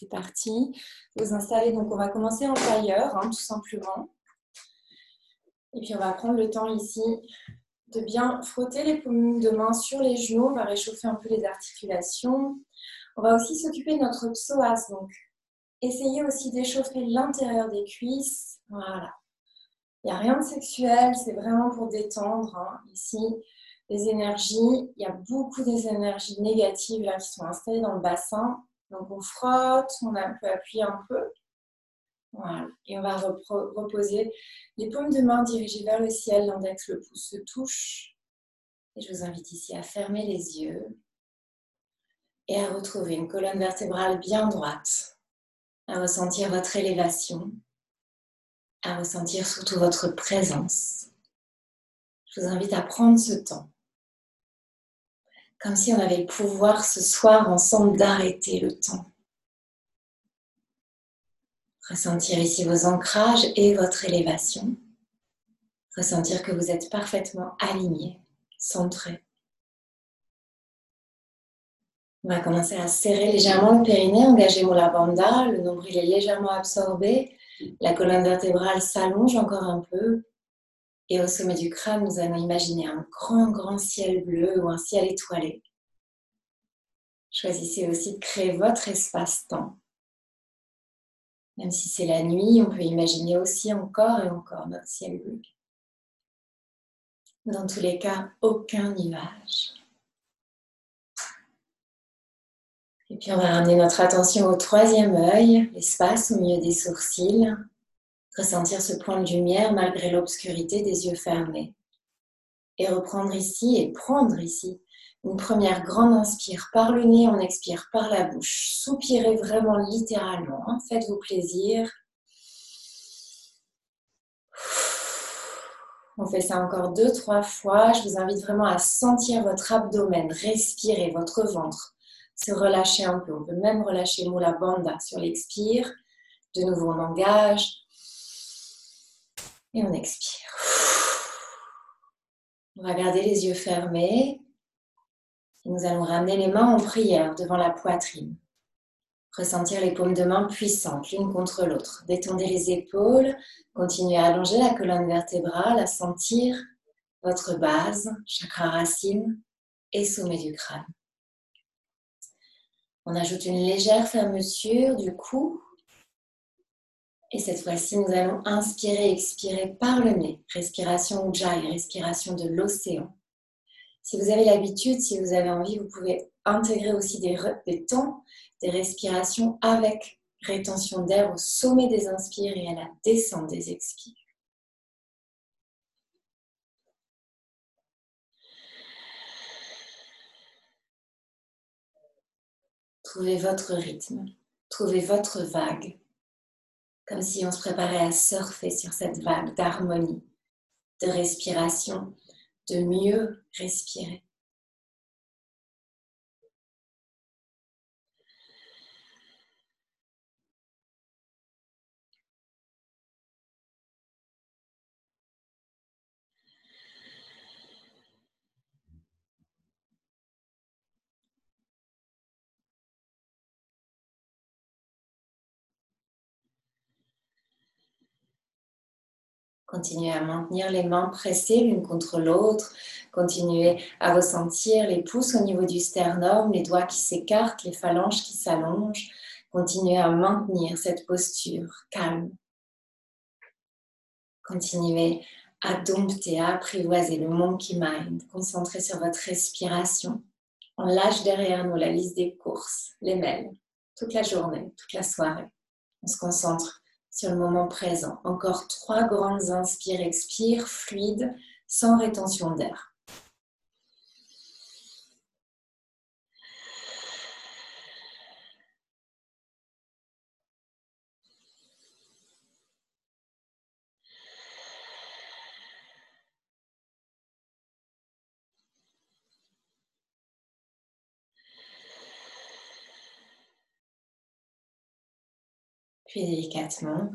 c'est parti. Vous installez, donc on va commencer en tailleur, hein, tout simplement. Et puis on va prendre le temps ici de bien frotter les paumes de main sur les genoux. On va réchauffer un peu les articulations. On va aussi s'occuper de notre psoas. Donc, essayez aussi d'échauffer l'intérieur des cuisses. Voilà. Il n'y a rien de sexuel, c'est vraiment pour détendre. Hein. Ici, les énergies, il y a beaucoup des énergies négatives là qui sont installées dans le bassin. Donc on frotte, on a un peu appuyé un peu. Voilà. Et on va reposer les paumes de main dirigées vers le ciel, l'index, le pouce se touche. Et je vous invite ici à fermer les yeux et à retrouver une colonne vertébrale bien droite, à ressentir votre élévation, à ressentir surtout votre présence. Je vous invite à prendre ce temps, comme si on avait le pouvoir ce soir ensemble d'arrêter le temps. Ressentir ici vos ancrages et votre élévation. Ressentir que vous êtes parfaitement aligné, centré. On va commencer à serrer légèrement le périnée, engager la banda, le nombril est légèrement absorbé, la colonne vertébrale s'allonge encore un peu. Et au sommet du crâne, nous allons imaginer un grand, grand ciel bleu ou un ciel étoilé. Choisissez aussi de créer votre espace-temps. Même si c'est la nuit, on peut imaginer aussi encore et encore notre ciel bleu. Dans tous les cas, aucun nuage. Et puis on va ramener notre attention au troisième œil, l'espace au milieu des sourcils. Ressentir ce point de lumière malgré l'obscurité des yeux fermés. Et reprendre ici et prendre ici une première grande inspire par le nez, on expire par la bouche. Soupirez vraiment littéralement, hein. faites-vous plaisir. On fait ça encore deux, trois fois. Je vous invite vraiment à sentir votre abdomen, respirer votre ventre se relâcher un peu. On peut même relâcher Mula Bandha sur l'expire. De nouveau, on engage. Et on expire. On va garder les yeux fermés. Et nous allons ramener les mains en prière devant la poitrine. Ressentir les paumes de main puissantes l'une contre l'autre. Détendez les épaules. Continuez à allonger la colonne vertébrale, à sentir votre base, chakra racine et sommet du crâne. On ajoute une légère fermeture du cou. Et cette fois-ci, nous allons inspirer expirer par le nez. Respiration Ujjayi, respiration de l'océan. Si vous avez l'habitude, si vous avez envie, vous pouvez intégrer aussi des, des temps, des respirations avec rétention d'air au sommet des inspires et à la descente des expires. Trouvez votre rythme, trouvez votre vague, comme si on se préparait à surfer sur cette vague d'harmonie, de respiration, de mieux respirer. Continuez à maintenir les mains pressées l'une contre l'autre. Continuez à ressentir les pouces au niveau du sternum, les doigts qui s'écartent, les phalanges qui s'allongent. Continuez à maintenir cette posture calme. Continuez à dompter, à apprivoiser le monkey mind. Concentrez sur votre respiration. On lâche derrière nous la liste des courses, les mails, toute la journée, toute la soirée. On se concentre sur le moment présent. Encore trois grandes inspires, expires, fluides, sans rétention d'air. Puis délicatement,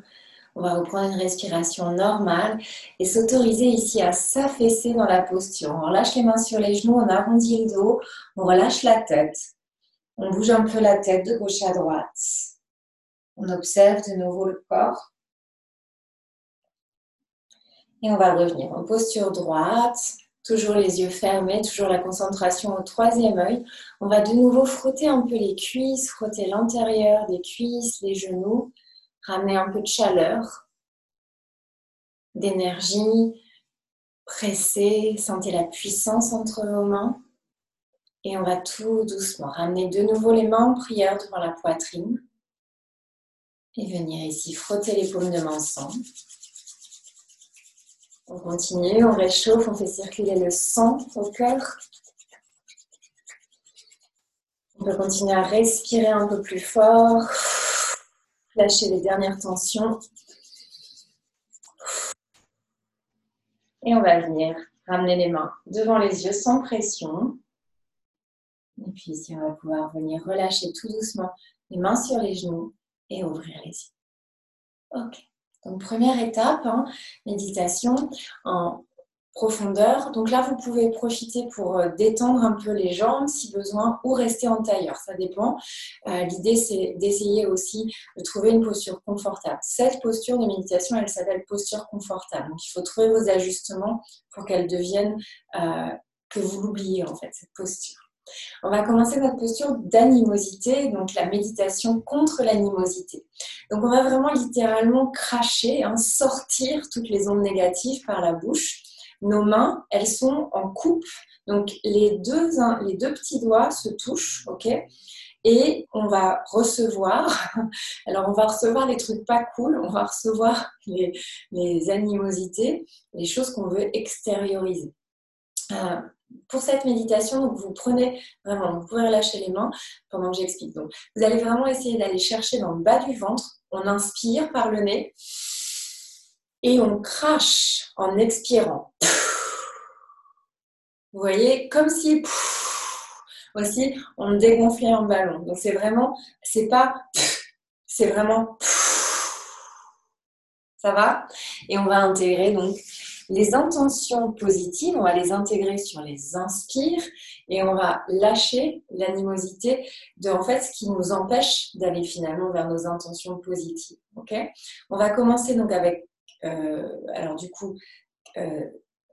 on va reprendre une respiration normale et s'autoriser ici à s'affaisser dans la posture. On relâche les mains sur les genoux, on arrondit le dos, on relâche la tête. On bouge un peu la tête de gauche à droite. On observe de nouveau le corps. Et on va revenir en posture droite, toujours les yeux fermés, toujours la concentration au troisième œil. On va de nouveau frotter un peu les cuisses, frotter l'intérieur des cuisses, les genoux, ramener un peu de chaleur, d'énergie, presser, sentez la puissance entre vos mains. Et on va tout doucement ramener de nouveau les mains en prière devant la poitrine. Et venir ici frotter les paumes de main ensemble. On continue, on réchauffe, on fait circuler le sang au cœur. On peut continuer à respirer un peu plus fort. Lâcher les dernières tensions. Et on va venir ramener les mains devant les yeux sans pression. Et puis ici, on va pouvoir venir relâcher tout doucement les mains sur les genoux et ouvrir les yeux. Ok. Donc première étape, hein, méditation en profondeur. Donc là, vous pouvez profiter pour euh, détendre un peu les jambes si besoin ou rester en tailleur, ça dépend. Euh, l'idée, c'est d'essayer aussi de trouver une posture confortable. Cette posture de méditation, elle s'appelle posture confortable. Donc il faut trouver vos ajustements pour qu'elle devienne, euh, que vous l'oubliez en fait, cette posture. On va commencer notre posture d'animosité, donc la méditation contre l'animosité. Donc on va vraiment littéralement cracher, hein, sortir toutes les ondes négatives par la bouche. Nos mains, elles sont en coupe, donc les deux, les deux petits doigts se touchent, ok? Et on va recevoir, alors on va recevoir les trucs pas cool, on va recevoir les, animosités, les choses qu'on veut extérioriser. Euh, pour cette méditation, vous prenez vraiment, vous pouvez relâcher les mains pendant que j'explique. Donc, vous allez vraiment essayer d'aller chercher dans le bas du ventre. On inspire par le nez et on crache en expirant. Vous voyez, comme si aussi on dégonflait un ballon. Donc c'est vraiment, c'est pas, c'est vraiment. Ça va? Et on va intégrer donc les intentions positives, on va les intégrer sur les inspires et on va lâcher l'animosité de en fait ce qui nous empêche d'aller finalement vers nos intentions positives. Ok? On va commencer donc avec alors du coup euh,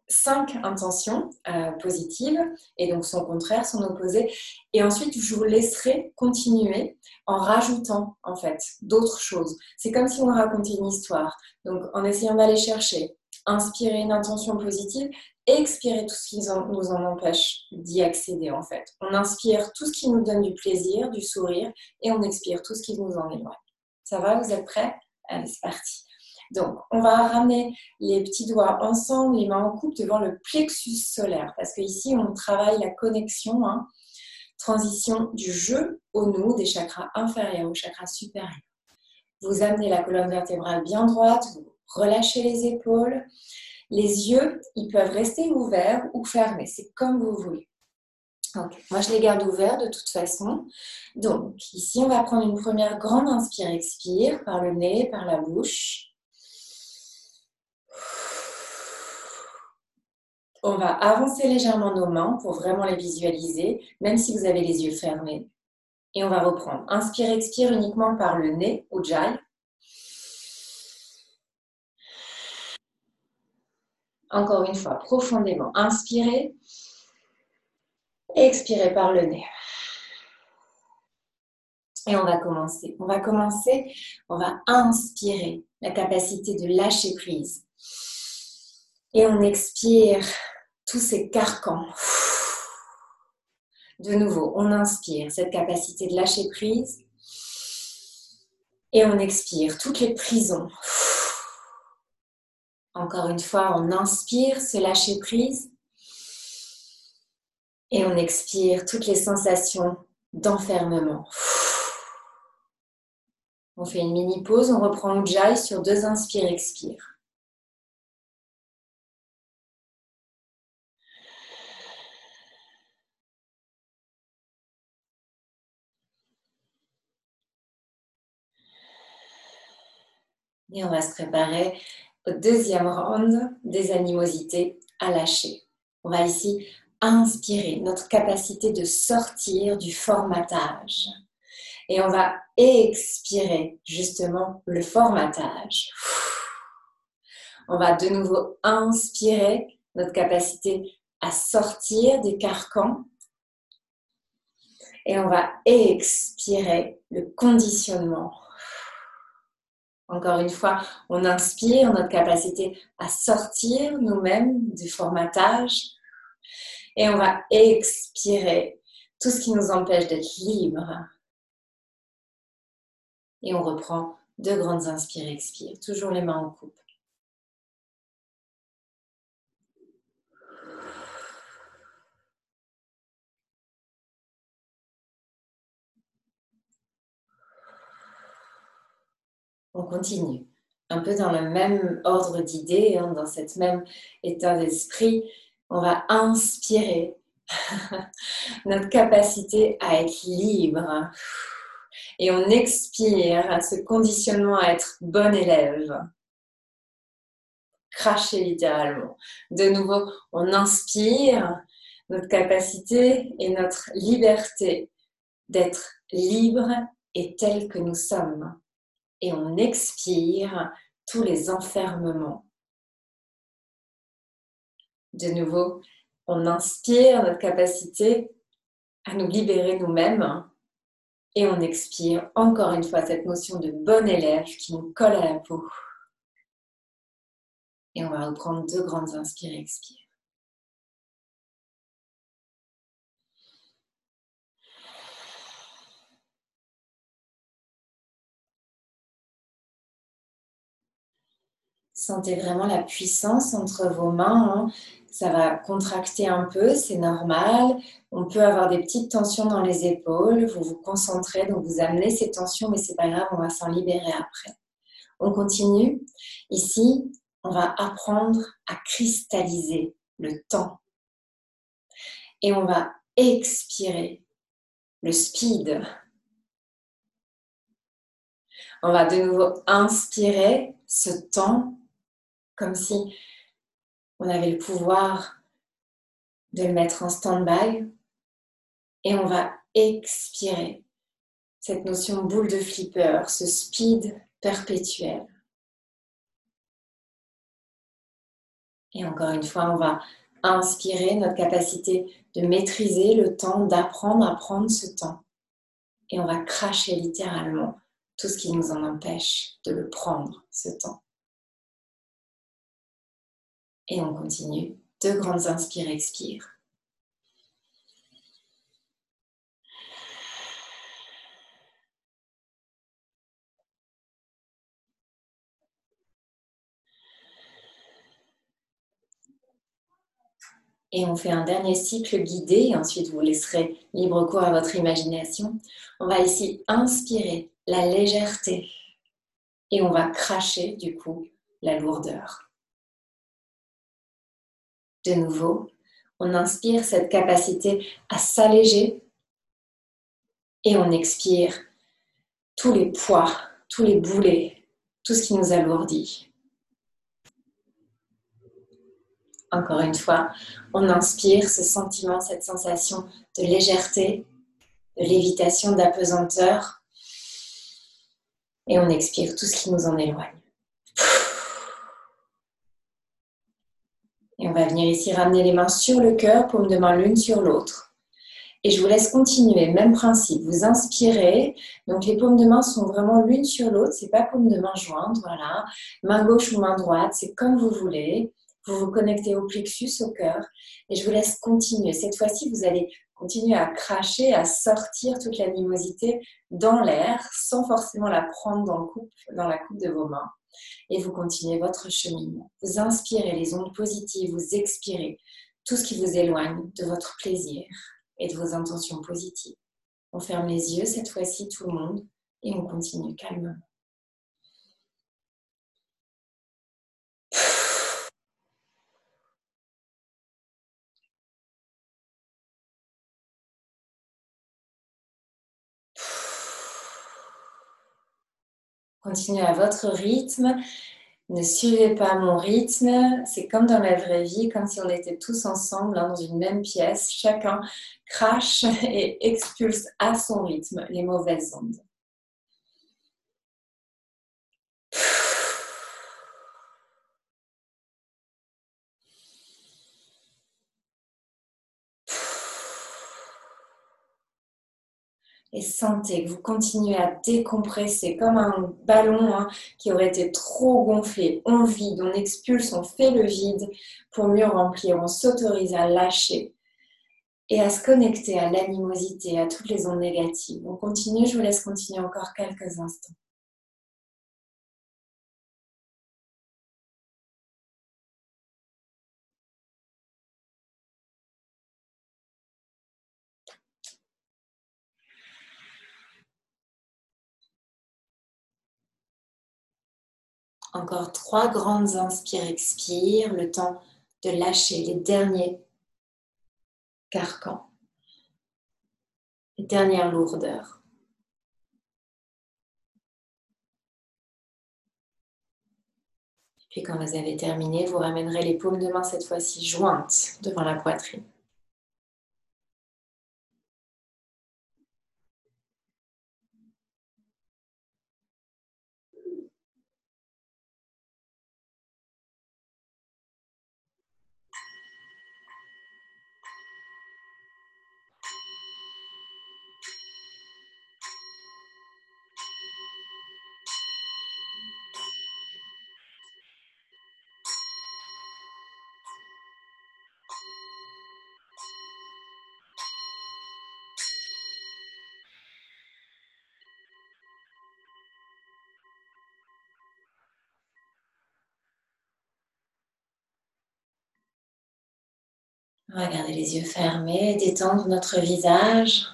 cinq intentions euh, positives et donc son contraire, son opposé. Et ensuite, je vous laisserai continuer en rajoutant en fait d'autres choses. C'est comme si on racontait une histoire. Donc en essayant d'aller chercher inspirer une intention positive expirer tout ce qui nous en empêche d'y accéder en fait. On inspire tout ce qui nous donne du plaisir, du sourire et on expire tout ce qui nous en éloigne. Ça va, vous êtes prêts? Allez, c'est parti. Donc, on va ramener les petits doigts ensemble, les mains en coupe devant le plexus solaire parce qu'ici, on travaille la connexion, hein, transition du jeu au nous, des chakras inférieurs au chakras supérieurs. Vous amenez la colonne vertébrale bien droite, vous relâchez les épaules. Les yeux, ils peuvent rester ouverts ou fermés, c'est comme vous voulez. Moi, je les garde ouverts de toute façon. Donc, ici, on va prendre une première grande inspire-expire par le nez, par la bouche. On va avancer légèrement nos mains pour vraiment les visualiser, même si vous avez les yeux fermés. Et on va reprendre. Inspire, expire uniquement par le nez, Ujjayi. Encore une fois, profondément. Inspirez. Expirez par le nez. Et on va commencer. On va commencer, on va inspirer la capacité de lâcher prise. Et on expire tous ces carcans. De nouveau, on inspire cette capacité de lâcher prise. Et on expire toutes les prisons. Encore une fois, on inspire, se lâcher prise. Et on expire toutes les sensations d'enfermement. On fait une mini pause, on reprend Ujjayi sur deux inspire, Et on va se préparer au deuxième round des animosités à lâcher. On va ici inspirer notre capacité de sortir du formatage. Et on va expirer justement le formatage. On va de nouveau inspirer notre capacité à sortir des carcans. Et on va expirer le conditionnement. Encore une fois, on inspire notre capacité à sortir nous-mêmes du formatage. Et on va expirer tout ce qui nous empêche d'être libre. Et on reprend deux grandes inspires, expire, toujours les mains en coupe. On continue. Un peu dans le même ordre d'idées, hein, dans cet même état d'esprit, on va inspirer notre capacité à être libre. Et on expire à ce conditionnement à être bon élève. Cracher littéralement. De nouveau, on inspire notre capacité et notre liberté d'être libre et tel que nous sommes. Et on expire tous les enfermements. De nouveau, on inspire notre capacité à nous libérer nous-mêmes et on expire encore une fois cette notion de bon élève qui nous colle à la peau. Et on va reprendre deux grandes inspires et expires. Sentez vraiment la puissance entre vos mains. Hein ça va contracter un peu, c'est normal. On peut avoir des petites tensions dans les épaules, vous vous concentrez, donc vous amenez ces tensions, mais c'est pas grave, on va s'en libérer après. On continue. Ici, on va apprendre à cristalliser le temps. Et on va expirer le speed. On va de nouveau inspirer ce temps comme si on avait le pouvoir de le mettre en stand-by et on va expirer cette notion boule de flipper, ce speed perpétuel. Et encore une fois, on va inspirer notre capacité de maîtriser le temps, d'apprendre à prendre ce temps. Et on va cracher littéralement tout ce qui nous en empêche de le prendre, ce temps. Et on continue. Deux grandes inspires, expires. Et on fait un dernier cycle guidé ensuite vous laisserez libre cours à votre imagination. On va ici inspirer la légèreté et on va cracher du coup la lourdeur. De nouveau, on inspire cette capacité à s'alléger et on expire tous les poids, tous les boulets, tout ce qui nous alourdit. Encore une fois, on inspire ce sentiment, cette sensation de légèreté, de lévitation, d'apesanteur. Et on expire tout ce qui nous en éloigne. Et on va venir ici ramener les mains sur le cœur, paume de main l'une sur l'autre. Et je vous laisse continuer, même principe. Vous inspirez, donc les paumes de main sont vraiment l'une sur l'autre, c'est pas paume de main jointe, voilà. Main gauche ou main droite, c'est comme vous voulez. Vous vous connectez au plexus, au cœur, et je vous laisse continuer. Cette fois-ci, vous allez continuer à cracher, à sortir toute l'animosité dans l'air, sans forcément la prendre dans, la coupe de vos mains et vous continuez votre cheminement. Vous inspirez les ondes positives, vous expirez tout ce qui vous éloigne de votre plaisir et de vos intentions positives. On ferme les yeux cette fois-ci, tout le monde, et on continue calmement. Continuez à votre rythme. Ne suivez pas mon rythme, c'est comme dans la vraie vie, comme si on était tous ensemble hein, dans une même pièce, chacun crache et expulse à son rythme les mauvaises ondes. Et sentez que vous continuez à décompresser comme un ballon hein, qui aurait été trop gonflé. On vide, on expulse, on fait le vide pour mieux remplir. On s'autorise à lâcher et à se connecter à l'animosité, à toutes les ondes négatives. On continue, je vous laisse continuer encore quelques instants. Encore trois grandes inspires, expire, le temps de lâcher les derniers carcans, les dernières lourdeurs. Puis quand vous avez terminé, vous ramènerez les paumes de main cette fois-ci jointes devant la poitrine. Regardez les yeux fermés, détendre notre visage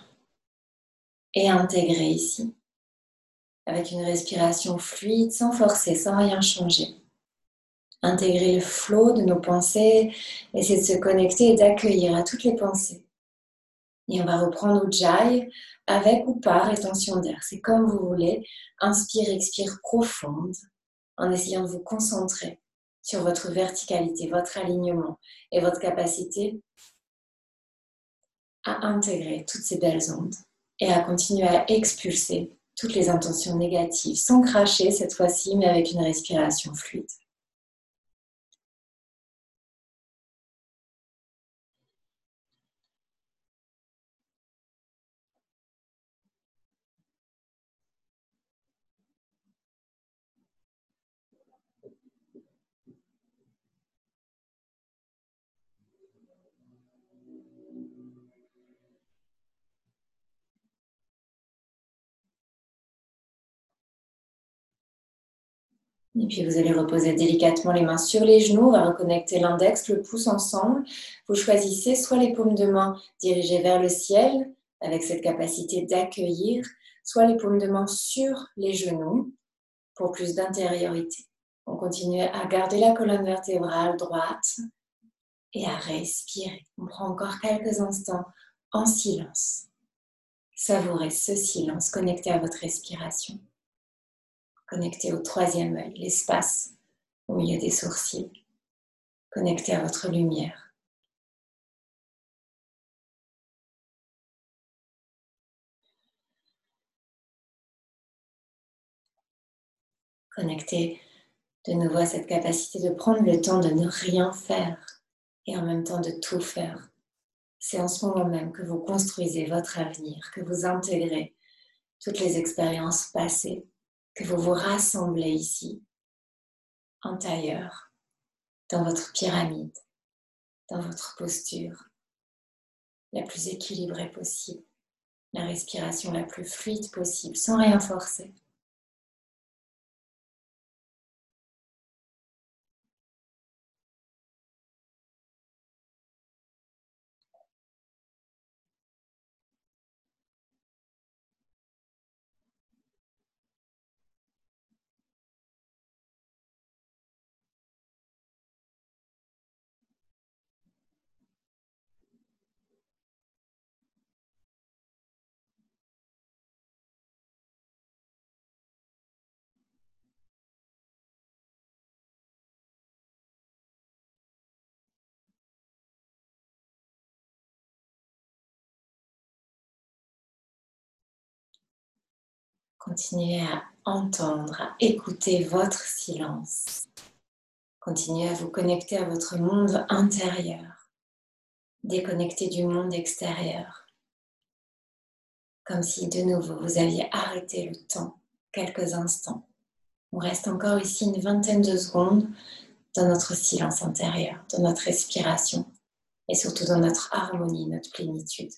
et intégrer ici avec une respiration fluide, sans forcer, sans rien changer. Intégrer le flot de nos pensées, essayer de se connecter et d'accueillir à toutes les pensées. Et on va reprendre Ujjayi avec ou par rétention d'air. C'est comme vous voulez. Inspire, expire profonde en essayant de vous concentrer sur votre verticalité, votre alignement et votre capacité à intégrer toutes ces belles ondes et à continuer à expulser toutes les intentions négatives sans cracher cette fois-ci, mais avec une respiration fluide. Et puis vous allez reposer délicatement les mains sur les genoux. On reconnecter l'index, le pouce ensemble. Vous choisissez soit les paumes de main dirigées vers le ciel, avec cette capacité d'accueillir, soit les paumes de main sur les genoux pour plus d'intériorité. On continue à garder la colonne vertébrale droite et à respirer. On prend encore quelques instants en silence. Savourez ce silence connecté à votre respiration. Connecté au troisième œil, l'espace au milieu des sourcils. Connecté à votre lumière. Connecté de nouveau à cette capacité de prendre le temps de ne rien faire et en même temps de tout faire. C'est en ce moment même que vous construisez votre avenir, que vous intégrez toutes les expériences passées que vous vous rassemblez ici, en tailleur, dans votre pyramide, dans votre posture la plus équilibrée possible, la respiration la plus fluide possible, sans rien forcer. Continuez à entendre, à écouter votre silence. Continuez à vous connecter à votre monde intérieur, déconnecté du monde extérieur. Comme si de nouveau vous aviez arrêté le temps quelques instants. On reste encore ici une vingtaine de secondes dans notre silence intérieur, dans notre respiration et surtout dans notre harmonie, notre plénitude.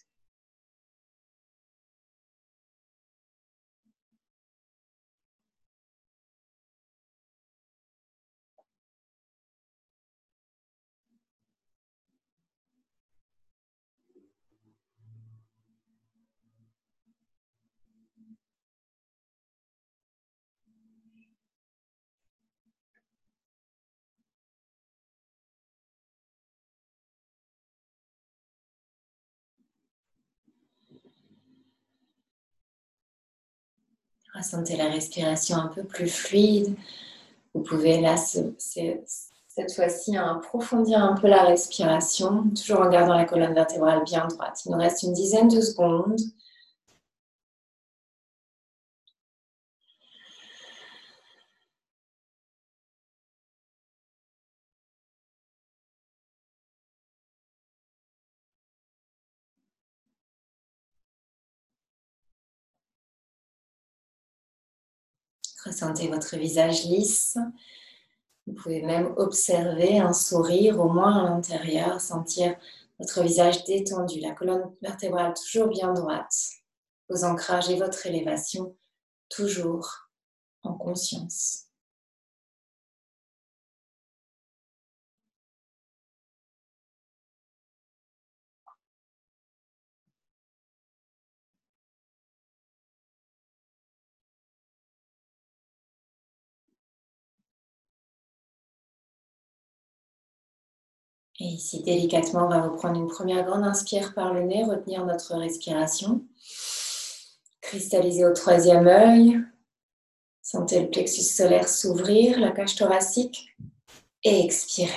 Ressentez la respiration un peu plus fluide. Vous pouvez là, cette fois-ci, approfondir un peu la respiration, toujours en gardant la colonne vertébrale bien droite. Il nous reste une dizaine de secondes. Ressentez votre visage lisse. Vous pouvez même observer un sourire au moins à l'intérieur, sentir votre visage détendu, la colonne vertébrale toujours bien droite, vos ancrages et votre élévation toujours en conscience. Et ici, délicatement, on va reprendre une première grande inspire par le nez, retenir notre respiration. Cristalliser au troisième œil. Sentez le plexus solaire s'ouvrir, la cage thoracique. Et expirez.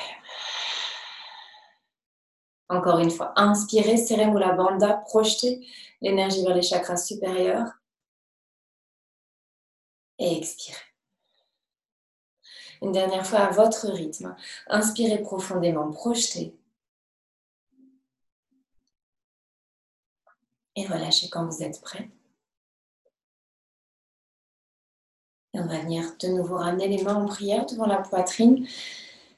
Encore une fois, inspirez, serrez la banda, projetez l'énergie vers les chakras supérieurs. Et expirez. Une dernière fois à votre rythme. Inspirez profondément, projetez. Et relâchez quand vous êtes prêt. Et on va venir de nouveau ramener les mains en prière devant la poitrine,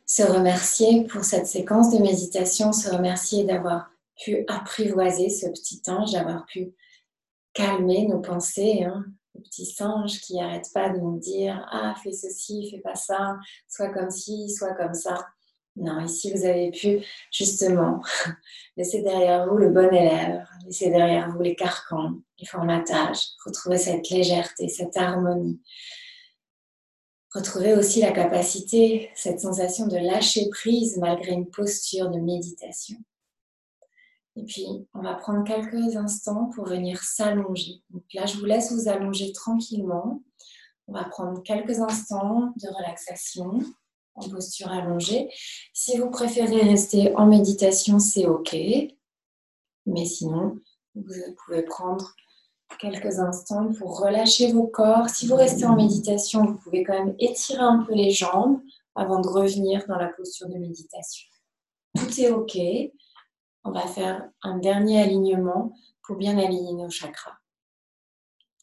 se remercier pour cette séquence de méditation, se remercier d'avoir pu apprivoiser ce petit ange, d'avoir pu calmer nos pensées, hein, le petit singe qui n'arrête pas de nous dire Ah, fais ceci, fais pas ça, soit comme ci, soit comme ça. Non, ici vous avez pu justement laisser derrière vous le bon élève, laisser derrière vous les carcans, les formatages, retrouver cette légèreté, cette harmonie. Retrouver aussi la capacité, cette sensation de lâcher prise malgré une posture de méditation. Et puis, on va prendre quelques instants pour venir s'allonger. Donc là, je vous laisse vous allonger tranquillement. On va prendre quelques instants de relaxation en posture allongée. Si vous préférez rester en méditation, c'est OK. Mais sinon, vous pouvez prendre quelques instants pour relâcher vos corps. Si vous restez en méditation, vous pouvez quand même étirer un peu les jambes avant de revenir dans la posture de méditation. Tout est OK on va faire un dernier alignement pour bien aligner nos chakras.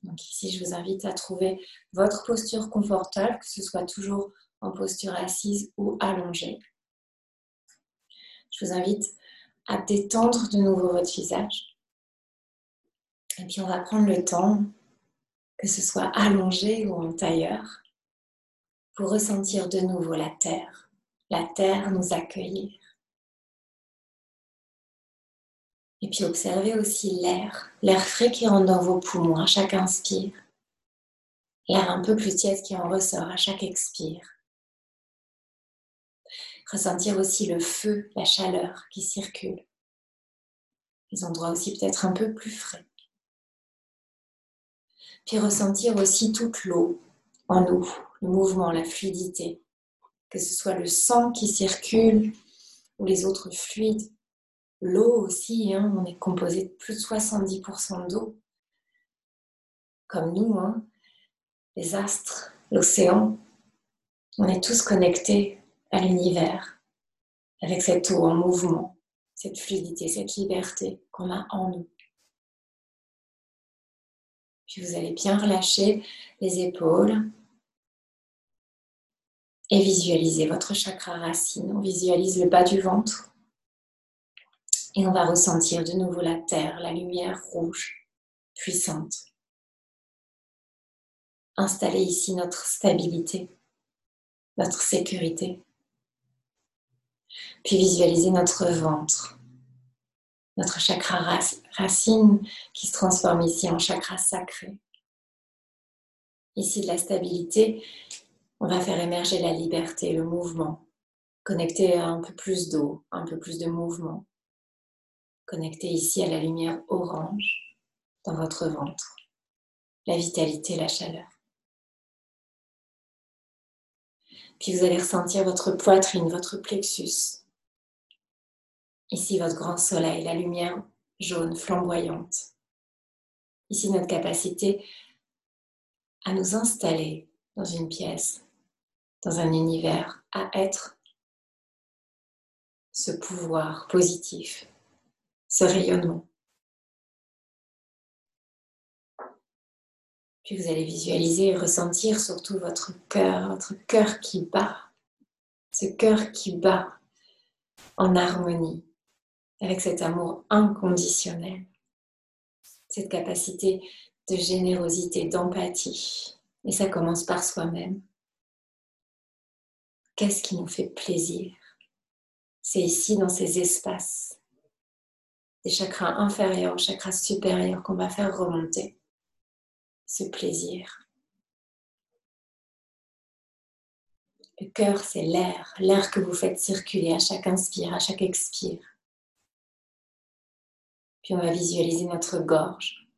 Donc ici, je vous invite à trouver votre posture confortable, que ce soit toujours en posture assise ou allongée. Je vous invite à détendre de nouveau votre visage. Et puis on va prendre le temps, que ce soit allongé ou en tailleur, pour ressentir de nouveau la terre. La terre nous accueillir. Et puis observez aussi l'air, l'air frais qui rentre dans vos poumons à chaque inspire. L'air un peu plus tiède qui en ressort à chaque expire. Ressentir aussi le feu, la chaleur qui circule. Les endroits aussi peut-être un peu plus frais. Puis ressentir aussi toute l'eau en nous, le mouvement, la fluidité. Que ce soit le sang qui circule ou les autres fluides L'eau aussi, hein, on est composé de plus de 70% d'eau, comme nous. Hein. les astres, l'océan. On est tous connectés à l'univers avec cette eau en mouvement, cette fluidité, cette liberté qu'on a en nous. Puis vous allez bien relâcher les épaules et visualiser votre chakra racine. On visualise le bas du ventre et on va ressentir de nouveau la terre, la lumière rouge, puissante. Installer ici notre stabilité, notre sécurité. Puis visualiser notre ventre, notre chakra racine qui se transforme ici en chakra sacré. Ici de la stabilité, on va faire émerger la liberté, le mouvement, connecter un peu plus d'eau, un peu plus de mouvement. Connecter ici à la lumière orange dans votre ventre, la vitalité, la chaleur. Puis vous allez ressentir votre poitrine, votre plexus, Ici, votre grand soleil, la lumière jaune flamboyante. Ici, notre capacité à nous installer dans une pièce, dans un univers, à être ce pouvoir positif, ce rayonnement. Puis vous allez visualiser et ressentir surtout votre cœur, votre cœur qui bat, ce cœur qui bat en harmonie avec cet amour inconditionnel, cette capacité de générosité, d'empathie. Et ça commence par soi-même. Qu'est-ce qui nous fait plaisir? C'est ici, dans ces espaces, des chakras inférieurs, chakras supérieurs, qu'on va faire remonter ce plaisir. Le cœur, c'est l'air, l'air que vous faites circuler à chaque inspire, à chaque expire. Puis on va visualiser notre gorge.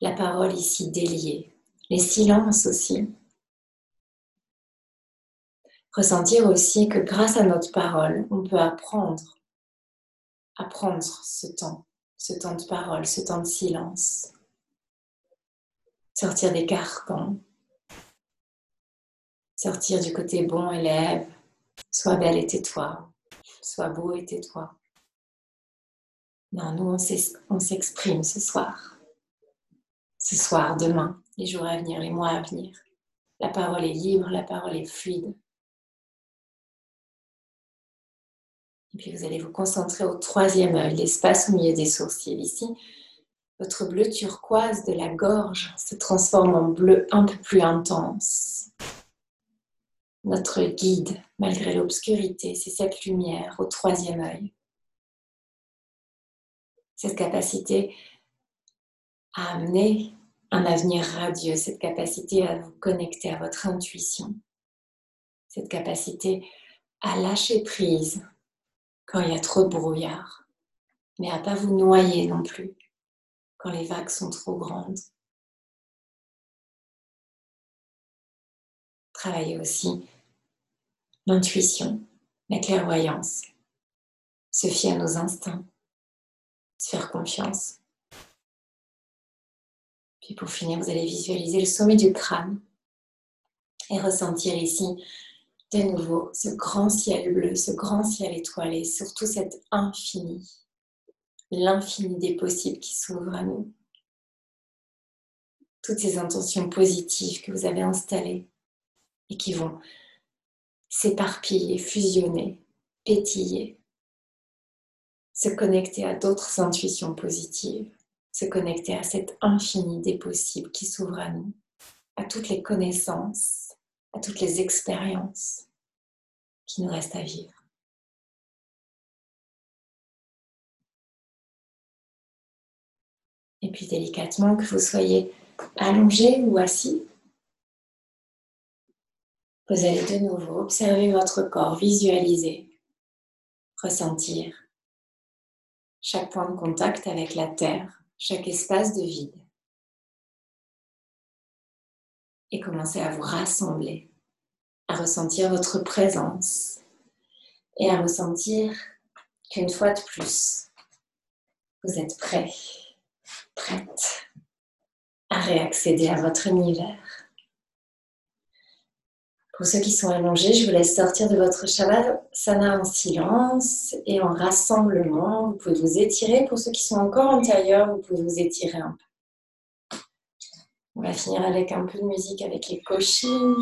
La parole ici déliée. Les silences aussi. Ressentir aussi que grâce à notre parole, on peut apprendre. Apprendre ce temps, ce temps de parole, ce temps de silence. Sortir des carcans. Sortir du côté bon élève. Sois belle et tais-toi. Sois beau et tais-toi. Non, nous, on s'exprime ce soir. Ce soir, demain, les jours à venir, les mois à venir. La parole est libre, la parole est fluide. Et puis vous allez vous concentrer au troisième œil, l'espace au milieu des sourcils. Ici, votre bleu turquoise de la gorge se transforme en bleu un peu plus intense. Notre guide, malgré l'obscurité, c'est cette lumière au troisième œil cette capacité à amener un avenir radieux, cette capacité à vous connecter à votre intuition, cette capacité à lâcher prise quand il y a trop de brouillard, mais à pas vous noyer non plus quand les vagues sont trop grandes. Travaillez aussi l'intuition, la clairvoyance, se fier à nos instincts, se faire confiance. Puis pour finir, vous allez visualiser le sommet du crâne et ressentir ici de nouveau ce grand ciel bleu, ce grand ciel étoilé, surtout cet infini, l'infini des possibles qui s'ouvre à nous. Toutes ces intentions positives que vous avez installées et qui vont s'éparpiller, fusionner, pétiller se connecter à d'autres intuitions positives, se connecter à cet infini des possibles qui s'ouvre à nous, à toutes les connaissances, à toutes les expériences qui nous restent à vivre. Et puis délicatement, que vous soyez allongé ou assis, vous allez de nouveau observer votre corps, visualiser, ressentir chaque point de contact avec la Terre, chaque espace de vide. Et commencez à vous rassembler, à ressentir votre présence et à ressentir qu'une fois de plus, vous êtes prêt, prête à réaccéder à votre univers. Pour ceux qui sont allongés, je vous laisse sortir de votre Shavasana en silence et en rassemblement. Vous pouvez vous étirer. Pour ceux qui sont encore en tailleur, vous pouvez vous étirer un peu. On va finir avec un peu de musique avec les cochines.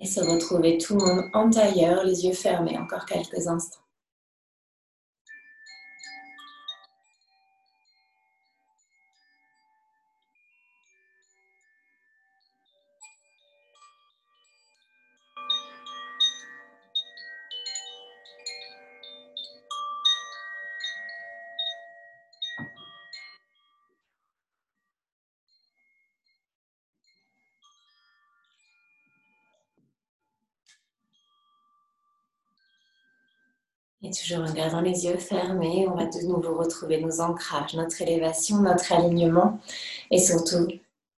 Et se retrouver tout le monde en tailleur, les yeux fermés, encore quelques instants. Toujours en gardant les yeux fermés, on va de nouveau retrouver nos ancrages, notre élévation, notre alignement et surtout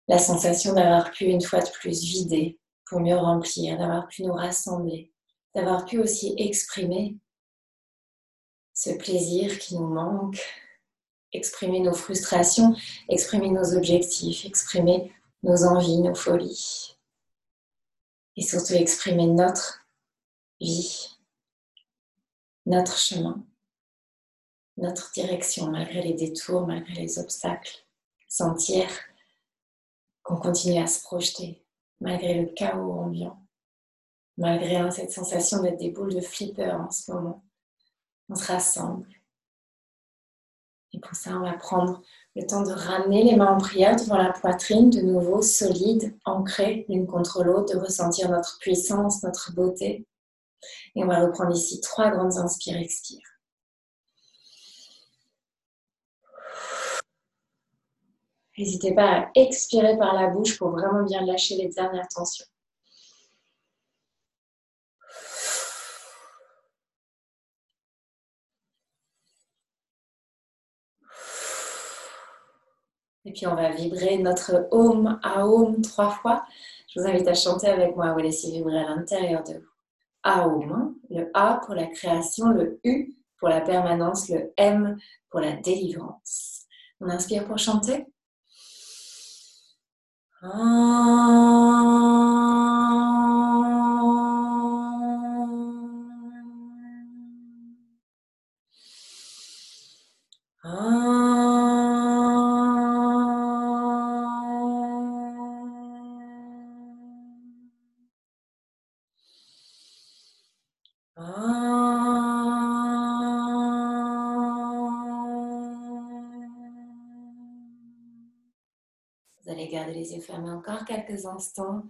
la sensation d'avoir pu une fois de plus vider pour mieux remplir, d'avoir pu nous rassembler, d'avoir pu aussi exprimer ce plaisir qui nous manque, exprimer nos frustrations, exprimer nos objectifs, exprimer nos envies, nos folies et surtout exprimer notre vie notre chemin, notre direction, malgré les détours, malgré les obstacles. Sentir qu'on continue à se projeter, malgré le chaos ambiant, malgré hein, cette sensation d'être des boules de flipper en ce moment. On se rassemble. Et pour ça, on va prendre le temps de ramener les mains en prière devant la poitrine, de nouveau solide, ancrée l'une contre l'autre, de ressentir notre puissance, notre beauté. Et on va reprendre ici trois grandes inspires, expires. N'hésitez pas à expirer par la bouche pour vraiment bien lâcher les dernières tensions. Et puis on va vibrer notre Om à Om trois fois. Je vous invite à chanter avec moi, vous laissez vibrer à l'intérieur de vous. Le A pour la création, le U pour la permanence, le M pour la délivrance. On inspire pour chanter. Garder les yeux fermés encore quelques instants.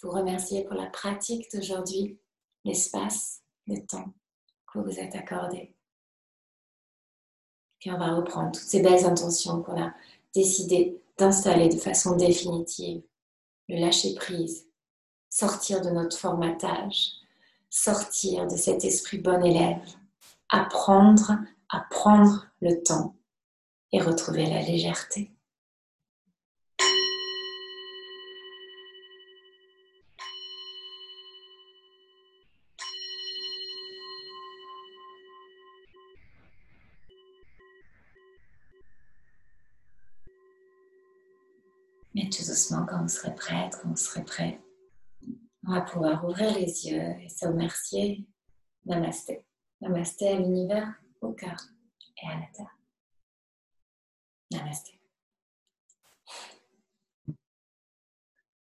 Vous remercier pour la pratique d'aujourd'hui, l'espace, le temps que vous vous êtes accordé. Puis on va reprendre toutes ces belles intentions qu'on a décidé d'installer de façon définitive. Le lâcher prise, sortir de notre formatage, sortir de cet esprit bon élève, apprendre à prendre le temps et retrouver la légèreté. Et tout doucement, quand on serait prête, quand on serait prêt, on va pouvoir ouvrir les yeux et se remercier. Namasté. Namasté à l'univers, au cœur et à la terre. Namasté.